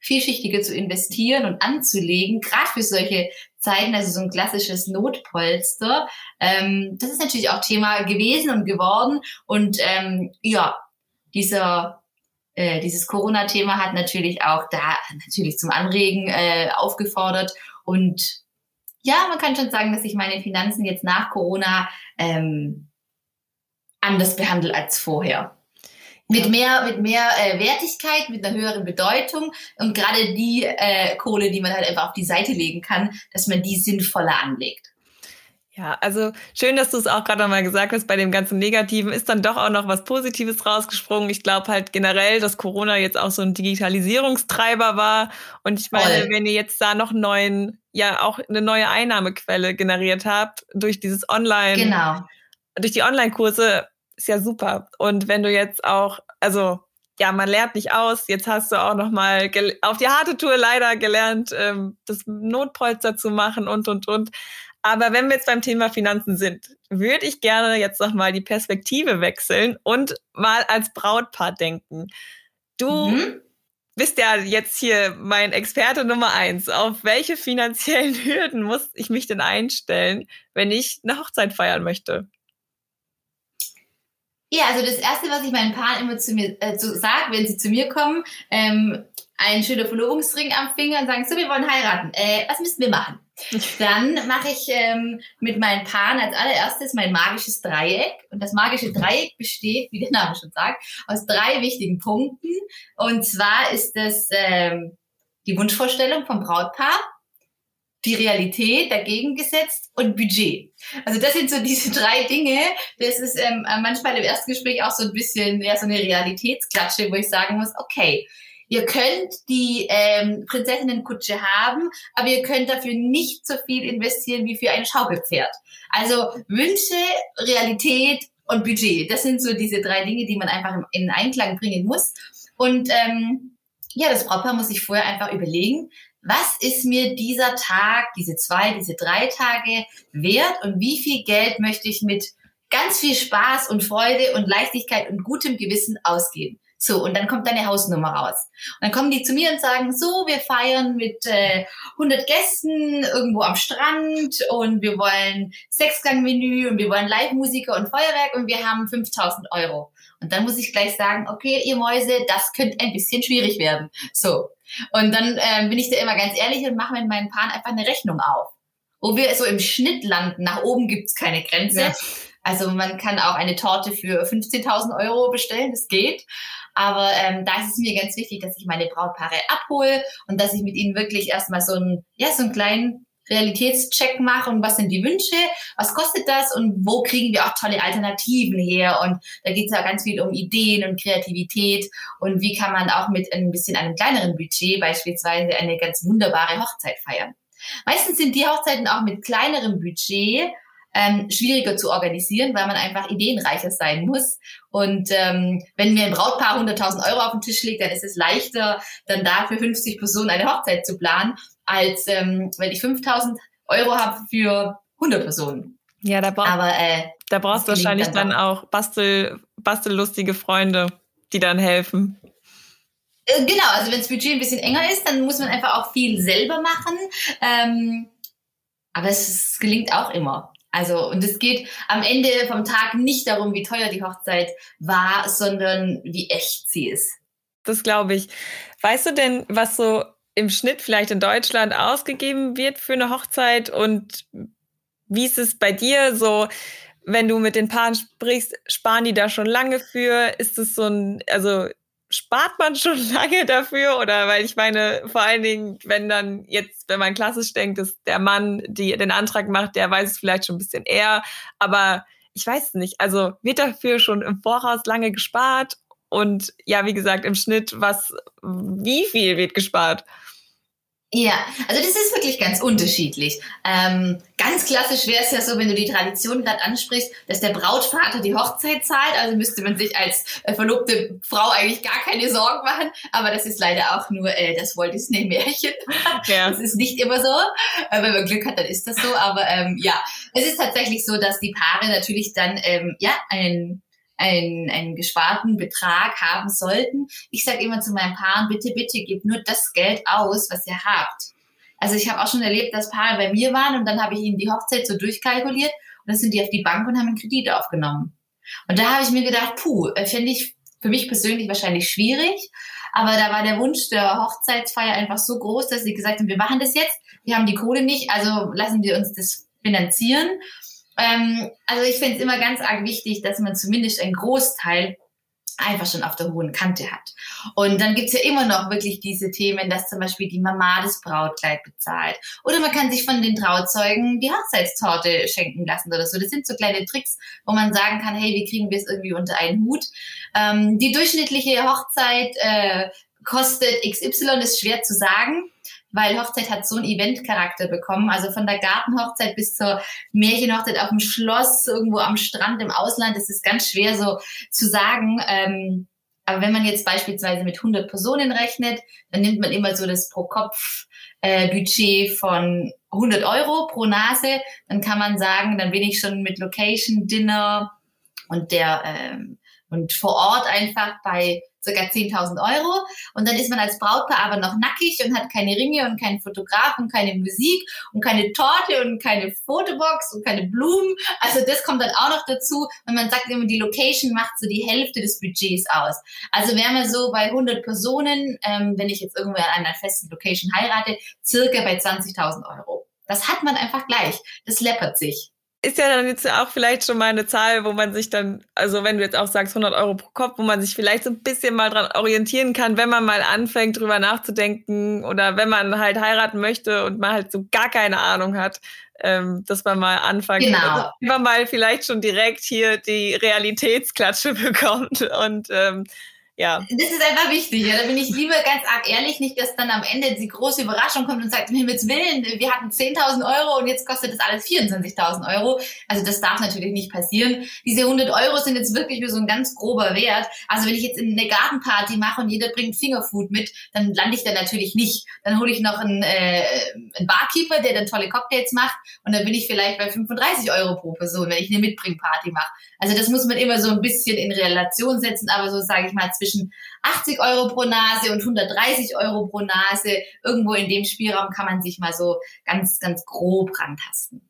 vielschichtiger zu investieren und anzulegen, gerade für solche Zeiten, also so ein klassisches Notpolster. Ähm, das ist natürlich auch Thema gewesen und geworden. Und ähm, ja, dieser äh, dieses Corona-Thema hat natürlich auch da natürlich zum Anregen äh, aufgefordert. Und ja, man kann schon sagen, dass ich meine Finanzen jetzt nach Corona ähm, anders behandle als vorher mit mehr, mit mehr äh, Wertigkeit, mit einer höheren Bedeutung und gerade die äh, Kohle, die man halt einfach auf die Seite legen kann, dass man die sinnvoller anlegt. Ja, also schön, dass du es auch gerade nochmal gesagt hast, bei dem ganzen Negativen ist dann doch auch noch was Positives rausgesprungen. Ich glaube halt generell, dass Corona jetzt auch so ein Digitalisierungstreiber war. Und ich meine, Voll. wenn ihr jetzt da noch neuen, ja auch eine neue Einnahmequelle generiert habt durch dieses Online, genau. durch die Online-Kurse, ist ja super. Und wenn du jetzt auch, also ja, man lernt nicht aus. Jetzt hast du auch noch mal auf die harte Tour leider gelernt, ähm, das Notpolster zu machen und und und. Aber wenn wir jetzt beim Thema Finanzen sind, würde ich gerne jetzt noch mal die Perspektive wechseln und mal als Brautpaar denken. Du mhm. bist ja jetzt hier mein Experte Nummer eins. Auf welche finanziellen Hürden muss ich mich denn einstellen, wenn ich eine Hochzeit feiern möchte? Ja, also das Erste, was ich meinen Paaren immer zu mir äh, zu, sage, wenn sie zu mir kommen, ähm, ein schöner Verlobungsring am Finger und sagen, so, wir wollen heiraten. Äh, was müssen wir machen? Dann mache ich ähm, mit meinen Paaren als allererstes mein magisches Dreieck. Und das magische Dreieck besteht, wie der Name schon sagt, aus drei wichtigen Punkten. Und zwar ist das ähm, die Wunschvorstellung vom Brautpaar, die Realität dagegen gesetzt und Budget. Also das sind so diese drei Dinge. Das ist ähm, manchmal im ersten Gespräch auch so ein bisschen ja so eine Realitätsklatsche, wo ich sagen muss, okay, ihr könnt die ähm, Prinzessinnenkutsche haben, aber ihr könnt dafür nicht so viel investieren wie für ein Schaukelpferd. Also Wünsche, Realität und Budget. Das sind so diese drei Dinge, die man einfach in Einklang bringen muss. Und ähm, ja, das Brautpaar muss sich vorher einfach überlegen, was ist mir dieser Tag, diese zwei, diese drei Tage wert und wie viel Geld möchte ich mit ganz viel Spaß und Freude und Leichtigkeit und gutem Gewissen ausgeben. So, und dann kommt deine Hausnummer raus. Und dann kommen die zu mir und sagen, so, wir feiern mit äh, 100 Gästen irgendwo am Strand und wir wollen Sechsgang-Menü und wir wollen Live-Musiker und Feuerwerk und wir haben 5000 Euro. Und dann muss ich gleich sagen, okay, ihr Mäuse, das könnte ein bisschen schwierig werden. So. Und dann äh, bin ich da immer ganz ehrlich und mache mit meinen Paaren einfach eine Rechnung auf. Wo wir so im Schnitt landen, nach oben gibt's keine Grenze. Ja. Also man kann auch eine Torte für 15.000 Euro bestellen, das geht. Aber ähm, da ist es mir ganz wichtig, dass ich meine Brautpaare abhole und dass ich mit ihnen wirklich erstmal so einen, ja, so einen kleinen Realitätscheck mache und was sind die Wünsche, was kostet das und wo kriegen wir auch tolle Alternativen her. Und da geht es ja ganz viel um Ideen und Kreativität und wie kann man auch mit ein bisschen einem kleineren Budget beispielsweise eine ganz wunderbare Hochzeit feiern. Meistens sind die Hochzeiten auch mit kleinerem Budget ähm, schwieriger zu organisieren, weil man einfach ideenreicher sein muss. Und ähm, wenn mir ein Brautpaar 100.000 Euro auf den Tisch legt, dann ist es leichter, dann da für 50 Personen eine Hochzeit zu planen, als ähm, wenn ich 5.000 Euro habe für 100 Personen. Ja, da, brauch, Aber, äh, da brauchst du wahrscheinlich dann, dann auch Bastel, bastellustige Freunde, die dann helfen. Äh, genau, also wenn das Budget ein bisschen enger ist, dann muss man einfach auch viel selber machen. Ähm, aber es, es gelingt auch immer. Also, und es geht am Ende vom Tag nicht darum, wie teuer die Hochzeit war, sondern wie echt sie ist. Das glaube ich. Weißt du denn, was so im Schnitt vielleicht in Deutschland ausgegeben wird für eine Hochzeit und wie ist es bei dir so? Wenn du mit den Paaren sprichst, sparen die da schon lange für? Ist es so ein, also spart man schon lange dafür? Oder weil ich meine vor allen Dingen wenn dann jetzt wenn man klassisch denkt dass der Mann die den Antrag macht der weiß es vielleicht schon ein bisschen eher. Aber ich weiß es nicht. Also wird dafür schon im Voraus lange gespart? Und ja wie gesagt im Schnitt was wie viel wird gespart ja, also das ist wirklich ganz unterschiedlich. Ähm, ganz klassisch wäre es ja so, wenn du die Tradition gerade ansprichst, dass der Brautvater die Hochzeit zahlt. Also müsste man sich als äh, verlobte Frau eigentlich gar keine Sorgen machen. Aber das ist leider auch nur äh, das Walt Disney Märchen. Ja. Das ist nicht immer so. Äh, wenn man Glück hat, dann ist das so. Aber ähm, ja, es ist tatsächlich so, dass die Paare natürlich dann ähm, ja einen einen, einen gesparten Betrag haben sollten. Ich sage immer zu meinen Paaren, bitte, bitte gebt nur das Geld aus, was ihr habt. Also ich habe auch schon erlebt, dass Paare bei mir waren und dann habe ich ihnen die Hochzeit so durchkalkuliert und dann sind die auf die Bank und haben einen Kredit aufgenommen. Und da habe ich mir gedacht, puh, äh, finde ich für mich persönlich wahrscheinlich schwierig. Aber da war der Wunsch der Hochzeitsfeier einfach so groß, dass sie gesagt haben, wir machen das jetzt, wir haben die Kohle nicht, also lassen wir uns das finanzieren. Ähm, also ich finde es immer ganz arg wichtig, dass man zumindest einen Großteil einfach schon auf der hohen Kante hat. Und dann gibt's ja immer noch wirklich diese Themen, dass zum Beispiel die Mama das Brautkleid bezahlt. Oder man kann sich von den Trauzeugen die Hochzeitstorte schenken lassen oder so. Das sind so kleine Tricks, wo man sagen kann, hey, wie kriegen wir es irgendwie unter einen Hut? Ähm, die durchschnittliche Hochzeit äh, kostet XY, ist schwer zu sagen weil Hochzeit hat so einen Eventcharakter bekommen. Also von der Gartenhochzeit bis zur Märchenhochzeit auf dem Schloss, irgendwo am Strand im Ausland, das ist ganz schwer so zu sagen. Ähm, aber wenn man jetzt beispielsweise mit 100 Personen rechnet, dann nimmt man immer so das Pro-Kopf-Budget von 100 Euro pro Nase. Dann kann man sagen, dann bin ich schon mit Location, Dinner und der ähm, und vor Ort einfach bei circa 10.000 Euro. Und dann ist man als Brautpaar aber noch nackig und hat keine Ringe und keinen Fotograf und keine Musik und keine Torte und keine Fotobox und keine Blumen. Also das kommt dann auch noch dazu. Und man sagt immer, die Location macht so die Hälfte des Budgets aus. Also wären wir so bei 100 Personen, ähm, wenn ich jetzt irgendwo an einer festen Location heirate, circa bei 20.000 Euro. Das hat man einfach gleich. Das läppert sich ist ja dann jetzt auch vielleicht schon mal eine Zahl, wo man sich dann, also wenn du jetzt auch sagst 100 Euro pro Kopf, wo man sich vielleicht so ein bisschen mal dran orientieren kann, wenn man mal anfängt drüber nachzudenken oder wenn man halt heiraten möchte und man halt so gar keine Ahnung hat, ähm, dass man mal anfängt, genau. also, man mal vielleicht schon direkt hier die Realitätsklatsche bekommt und ähm, ja. Das ist einfach wichtig. Ja. Da bin ich lieber ganz arg ehrlich, nicht, dass dann am Ende die große Überraschung kommt und sagt, um Himmels Willen, wir hatten 10.000 Euro und jetzt kostet das alles 24.000 Euro. Also das darf natürlich nicht passieren. Diese 100 Euro sind jetzt wirklich nur so ein ganz grober Wert. Also wenn ich jetzt eine Gartenparty mache und jeder bringt Fingerfood mit, dann lande ich da natürlich nicht. Dann hole ich noch einen, äh, einen Barkeeper, der dann tolle Cocktails macht und dann bin ich vielleicht bei 35 Euro pro Person, wenn ich eine Mitbringparty mache. Also das muss man immer so ein bisschen in Relation setzen, aber so sage ich mal zwischen zwischen 80 Euro pro Nase und 130 Euro pro Nase. Irgendwo in dem Spielraum kann man sich mal so ganz, ganz grob rantasten.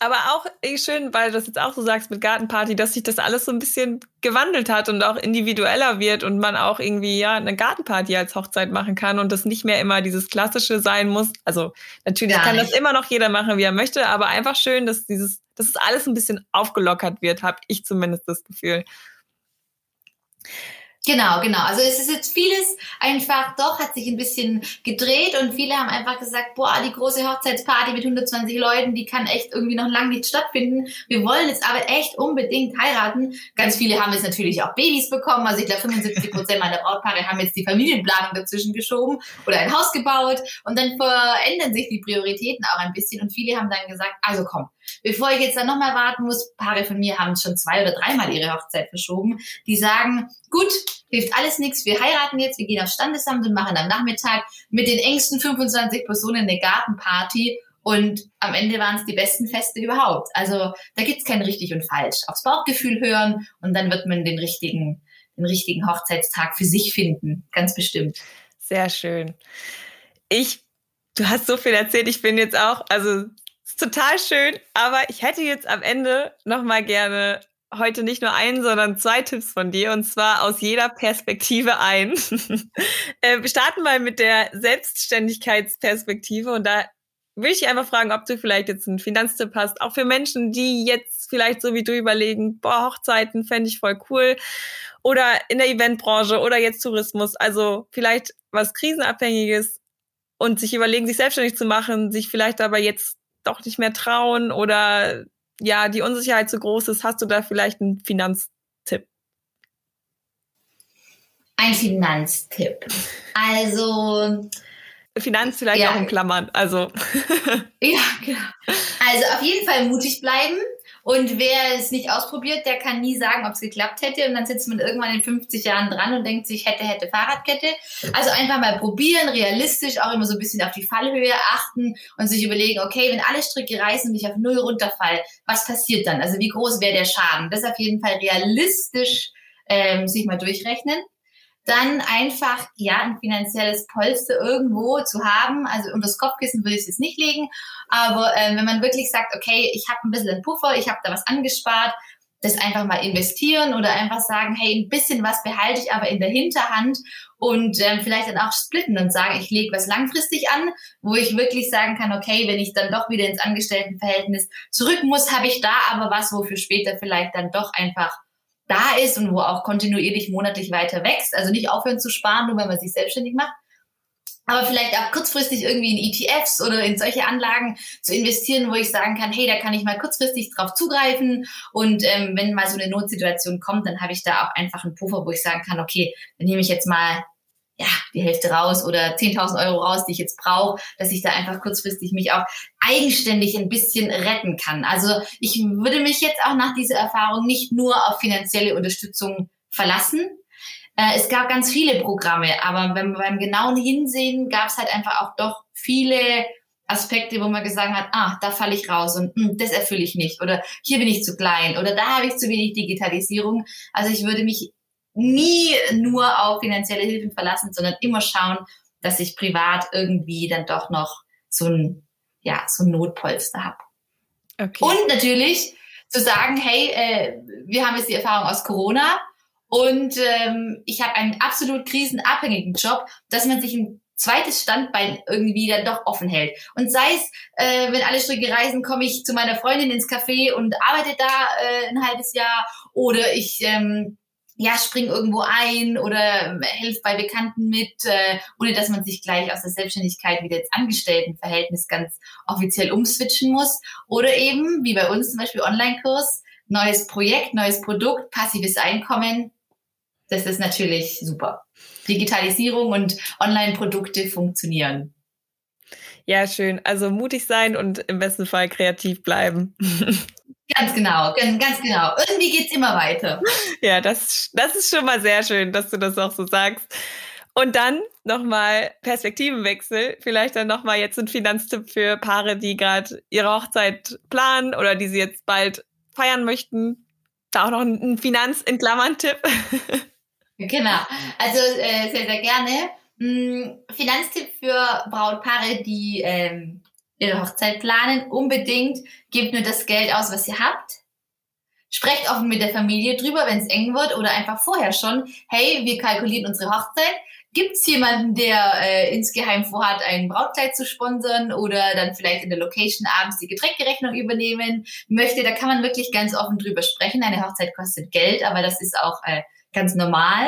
Aber auch eh schön, weil du das jetzt auch so sagst mit Gartenparty, dass sich das alles so ein bisschen gewandelt hat und auch individueller wird und man auch irgendwie ja eine Gartenparty als Hochzeit machen kann und das nicht mehr immer dieses klassische sein muss. Also natürlich Gar kann nicht. das immer noch jeder machen, wie er möchte, aber einfach schön, dass dieses, dass es alles ein bisschen aufgelockert wird, habe ich zumindest das Gefühl. Genau, genau. Also es ist jetzt vieles einfach doch, hat sich ein bisschen gedreht und viele haben einfach gesagt, boah, die große Hochzeitsparty mit 120 Leuten, die kann echt irgendwie noch lange nicht stattfinden. Wir wollen jetzt aber echt unbedingt heiraten. Ganz viele haben jetzt natürlich auch Babys bekommen. Also ich glaube, 75 Prozent meiner Brautpaare haben jetzt die Familienplanung dazwischen geschoben oder ein Haus gebaut und dann verändern sich die Prioritäten auch ein bisschen und viele haben dann gesagt, also komm, bevor ich jetzt dann nochmal warten muss, Paare von mir haben schon zwei oder dreimal ihre Hochzeit verschoben, die sagen, gut, hilft alles nichts, wir heiraten jetzt, wir gehen aufs Standesamt und machen am Nachmittag mit den engsten 25 Personen eine Gartenparty und am Ende waren es die besten Feste überhaupt. Also da gibt's kein richtig und falsch. Aufs Bauchgefühl hören und dann wird man den richtigen, den richtigen Hochzeitstag für sich finden. Ganz bestimmt. Sehr schön. Ich, du hast so viel erzählt, ich bin jetzt auch, also total schön, aber ich hätte jetzt am Ende noch mal gerne heute nicht nur einen, sondern zwei Tipps von dir und zwar aus jeder Perspektive ein. äh, wir starten mal mit der Selbstständigkeitsperspektive und da will ich einfach fragen, ob du vielleicht jetzt einen Finanztipp hast, auch für Menschen, die jetzt vielleicht so wie du überlegen, boah, Hochzeiten fände ich voll cool oder in der Eventbranche oder jetzt Tourismus, also vielleicht was krisenabhängiges und sich überlegen, sich selbstständig zu machen, sich vielleicht aber jetzt doch nicht mehr trauen oder ja, die Unsicherheit zu groß ist, hast du da vielleicht einen Finanztipp? Ein Finanztipp. Also Finanz vielleicht ja. auch in Klammern. Also ja, genau. Also auf jeden Fall mutig bleiben Und wer es nicht ausprobiert, der kann nie sagen, ob es geklappt hätte. Und dann sitzt man irgendwann in 50 Jahren dran und denkt sich, hätte, hätte Fahrradkette. Also einfach mal probieren, realistisch, auch immer so ein bisschen auf die Fallhöhe achten und sich überlegen, okay, wenn alle Stricke reißen und ich auf Null runterfall, was passiert dann? Also wie groß wäre der Schaden? Das auf jeden Fall realistisch ähm, sich mal durchrechnen dann einfach ja ein finanzielles Polster irgendwo zu haben. Also unter das Kopfkissen würde ich es jetzt nicht legen, aber ähm, wenn man wirklich sagt, okay, ich habe ein bisschen Puffer, ich habe da was angespart, das einfach mal investieren oder einfach sagen, hey, ein bisschen was behalte ich aber in der Hinterhand und ähm, vielleicht dann auch splitten und sagen, ich lege was langfristig an, wo ich wirklich sagen kann, okay, wenn ich dann doch wieder ins Angestelltenverhältnis zurück muss, habe ich da aber was, wofür später vielleicht dann doch einfach da ist und wo auch kontinuierlich monatlich weiter wächst. Also nicht aufhören zu sparen, nur wenn man sich selbstständig macht. Aber vielleicht auch kurzfristig irgendwie in ETFs oder in solche Anlagen zu investieren, wo ich sagen kann, hey, da kann ich mal kurzfristig drauf zugreifen. Und ähm, wenn mal so eine Notsituation kommt, dann habe ich da auch einfach einen Puffer, wo ich sagen kann, okay, dann nehme ich jetzt mal ja, die Hälfte raus oder 10.000 Euro raus, die ich jetzt brauche, dass ich da einfach kurzfristig mich auch eigenständig ein bisschen retten kann. Also ich würde mich jetzt auch nach dieser Erfahrung nicht nur auf finanzielle Unterstützung verlassen. Äh, es gab ganz viele Programme, aber beim, beim genauen Hinsehen gab es halt einfach auch doch viele Aspekte, wo man gesagt hat, ah, da falle ich raus und mh, hm, das erfülle ich nicht oder hier bin ich zu klein oder da habe ich zu wenig Digitalisierung. Also ich würde mich nie nur auf finanzielle Hilfen verlassen, sondern immer schauen, dass ich privat irgendwie dann doch noch so ein, ja, so ein Notpolster habe. Okay. Und natürlich zu sagen, hey, äh, wir haben jetzt die Erfahrung aus Corona und ähm, ich habe einen absolut krisenabhängigen Job, dass man sich ein zweites Standbein irgendwie dann doch offen hält. Und sei es, äh, wenn alle Stricke reisen, komme ich zu meiner Freundin ins Café und arbeite da äh, ein halbes Jahr oder ich ähm, ja, spring irgendwo ein oder hilf bei Bekannten mit, äh, ohne dass man sich gleich aus der Selbstständigkeit wieder ins Angestelltenverhältnis ganz offiziell umswitchen muss. Oder eben, wie bei uns zum Beispiel Online-Kurs, neues Projekt, neues Produkt, passives Einkommen. Das ist natürlich super. Digitalisierung und Online-Produkte funktionieren. Ja, schön. Also mutig sein und im besten Fall kreativ bleiben. Ganz genau, ganz genau. Irgendwie geht's immer weiter. Ja, das, das ist schon mal sehr schön, dass du das auch so sagst. Und dann nochmal Perspektivenwechsel. Vielleicht dann nochmal jetzt ein Finanztipp für Paare, die gerade ihre Hochzeit planen oder die sie jetzt bald feiern möchten. Da auch noch ein Finanz in Klammern Tipp. Genau. Also äh, sehr, sehr gerne. Hm, Finanztipp für Brautpaare, die ähm, ihre Hochzeit planen. Unbedingt gebt nur das Geld aus, was ihr habt. Sprecht offen mit der Familie drüber, wenn es eng wird oder einfach vorher schon. Hey, wir kalkulieren unsere Hochzeit. Gibt es jemanden, der äh, insgeheim vorhat, ein Brautkleid zu sponsern oder dann vielleicht in der Location abends die Getränkerechnung übernehmen möchte? Da kann man wirklich ganz offen drüber sprechen. Eine Hochzeit kostet Geld, aber das ist auch äh, ganz normal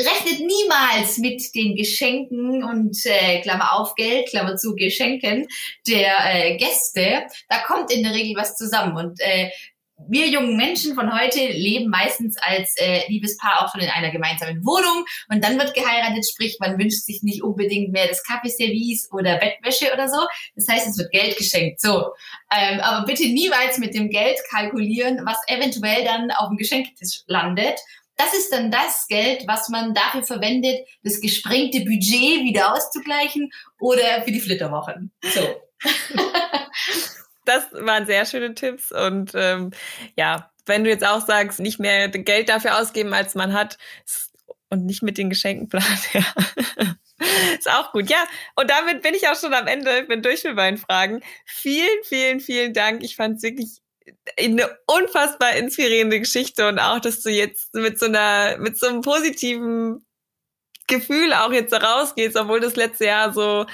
rechnet niemals mit den Geschenken und äh, Klammer auf Geld, Klammer zu Geschenken der äh, Gäste. Da kommt in der Regel was zusammen und äh, wir jungen Menschen von heute leben meistens als äh, Liebespaar auch schon in einer gemeinsamen Wohnung und dann wird geheiratet, sprich man wünscht sich nicht unbedingt mehr das Kaffeeservice oder Bettwäsche oder so. Das heißt, es wird Geld geschenkt. So, ähm, aber bitte niemals mit dem Geld kalkulieren, was eventuell dann auf dem Geschenktisch landet das ist dann das Geld, was man dafür verwendet, das gesprengte Budget wieder auszugleichen oder für die Flitterwochen. So. das waren sehr schöne Tipps und ähm, ja, wenn du jetzt auch sagst, nicht mehr Geld dafür ausgeben, als man hat und nicht mit den Geschenken planen, ja. Ist auch gut. Ja, und damit bin ich auch schon am Ende. Bin durch mit meinen Fragen. Vielen, vielen, vielen Dank. Ich fand es wirklich eine unfassbar inspirierende Geschichte und auch, dass du jetzt mit so einer, mit so einem positiven Gefühl auch jetzt rausgehst, obwohl das letzte Jahr so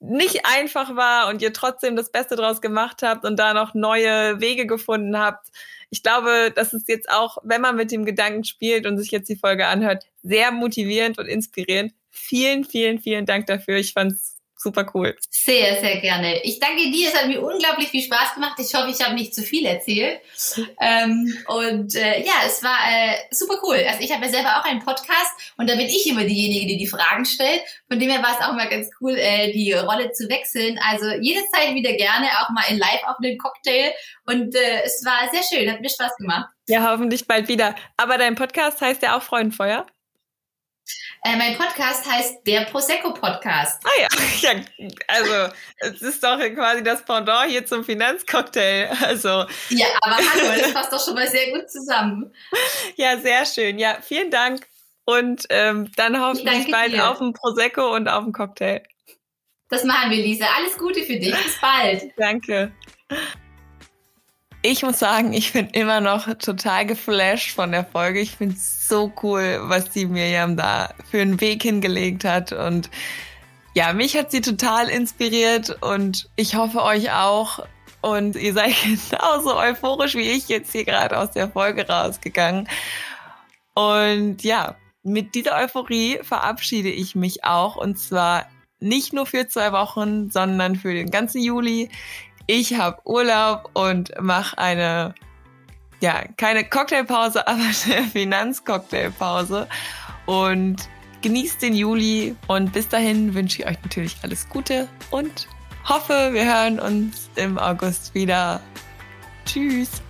nicht einfach war und ihr trotzdem das Beste draus gemacht habt und da noch neue Wege gefunden habt. Ich glaube, das ist jetzt auch, wenn man mit dem Gedanken spielt und sich jetzt die Folge anhört, sehr motivierend und inspirierend. Vielen, vielen, vielen Dank dafür. Ich fand's super cool. Sehr, sehr gerne. Ich danke dir. Es hat mir unglaublich viel Spaß gemacht. Ich hoffe, ich habe nicht zu viel erzählt. Ähm, und äh, ja, es war äh, super cool. Also ich habe ja selber auch einen Podcast und da bin ich immer diejenige, die die Fragen stellt. Von dem her war es auch mal ganz cool, äh, die Rolle zu wechseln. Also jederzeit wieder gerne, auch mal in Live auf einen Cocktail. Und äh, es war sehr schön, hat mir Spaß gemacht. Ja, hoffentlich bald wieder. Aber dein Podcast heißt ja auch Freudenfeuer. Äh, mein Podcast heißt der Prosecco Podcast. Ah ja. ja, also es ist doch quasi das Pendant hier zum Finanzcocktail. Also ja, aber hallo, das passt doch schon mal sehr gut zusammen. Ja, sehr schön. Ja, vielen Dank und ähm, dann hoffentlich bald dir. auf dem Prosecco und auf dem Cocktail. Das machen wir, Lisa. Alles Gute für dich. Bis bald. Danke. Ich muss sagen, ich bin immer noch total geflasht von der Folge. Ich finde es so cool, was die Miriam da für einen Weg hingelegt hat. Und ja, mich hat sie total inspiriert und ich hoffe euch auch. Und ihr seid genauso euphorisch wie ich jetzt hier gerade aus der Folge rausgegangen. Und ja, mit dieser Euphorie verabschiede ich mich auch. Und zwar nicht nur für zwei Wochen, sondern für den ganzen Juli ich habe Urlaub und mache eine, ja, keine Cocktailpause, aber eine Finanzcocktailpause und genießt den Juli und bis dahin wünsche ich euch natürlich alles Gute und hoffe, wir hören uns im August wieder. Tschüss.